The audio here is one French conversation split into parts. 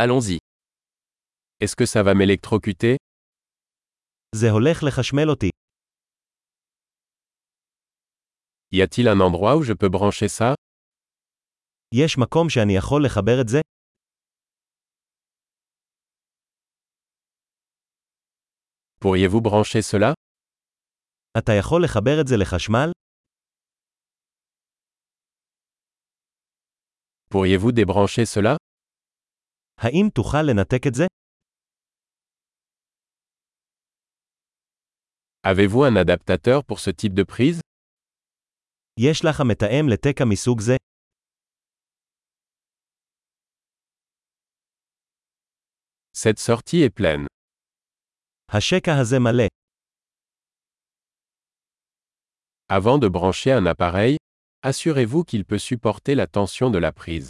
Allons-y. Est-ce que ça va m'électrocuter זה הולך לחשמל אותי. Y a-t-il un endroit où je peux brancher ça יש מקום שאני יכול לחבר את זה? Pourriez-vous brancher cela אתה יכול לחבר את זה לחשמל? Pourriez-vous débrancher cela האם תוכל לנתק את זה? Avez-vous un adaptateur pour ce type de prise יש לך מתאם לתקע מסוג זה? Cette sortie est pleine. השקע הזה מלא. Avant de brancher un appareil, assurez-vous qu'il peut supporter la tension de la prise.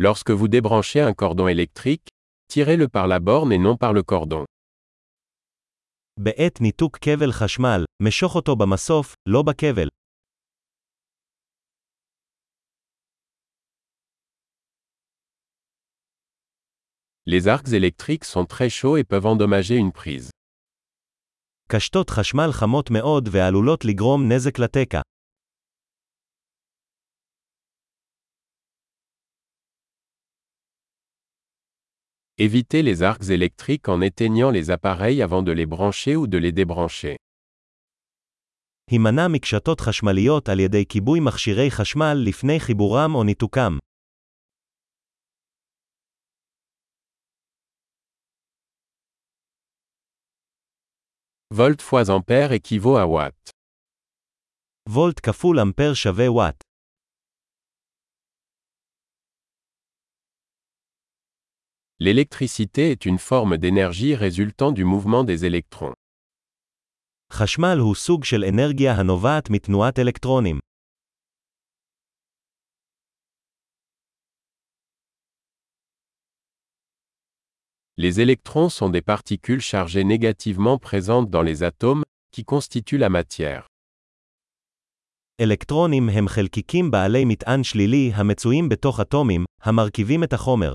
Lorsque vous débranchez un cordon électrique, tirez-le par la borne et non par le cordon. בעת ניתוק כבל חשמל, משוך אותו במסוף, לא בכבל. Les arcs électriques sont très chauds et peuvent endommager une prise. קשתות חשמל חמות מאוד ועלולות לגרום נזק לתקע. Évitez les arcs électriques en éteignant les appareils avant de les brancher ou de les débrancher. הימנע מקשתות חשמליות על ידי כיבוי מכשירי חשמל לפני חיבורם או ניתוקם. Volt fois ampère équivaut à watt. וולט כפול אמפר שווה וואט. L'électricité est une forme d'énergie résultant du mouvement des électrons. חשמל הוא סוג של אנרגיה הנובעת מתנועת אלקטרונים. Les électrons sont des particules chargées négativement présentes dans les atomes, qui constituent la matière. אלקטרונים הם חלקיקים בעלי מטען שלילי המצויים בתוך אטומים, המרכיבים את החומר.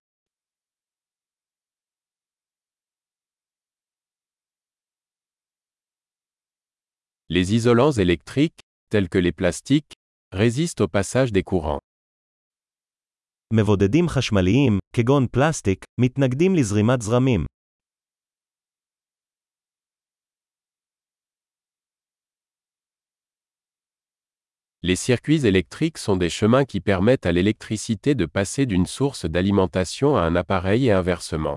Les isolants électriques, tels que les plastiques, résistent au passage des courants. מבודדים חשמליים, כגון פלסטיק, מתנגדים לזרימת זרמים. Les circuits électriques sont des chemins qui permettent à l'électricité de passer d'une source d'alimentation à un appareil et inversement.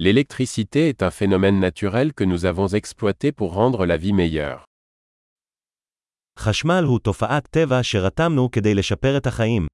L'électricité est un phénomène naturel que nous avons exploité pour rendre la vie meilleure. חשמל הוא תופעת טבע שרתמנו כדי לשפר את החיים.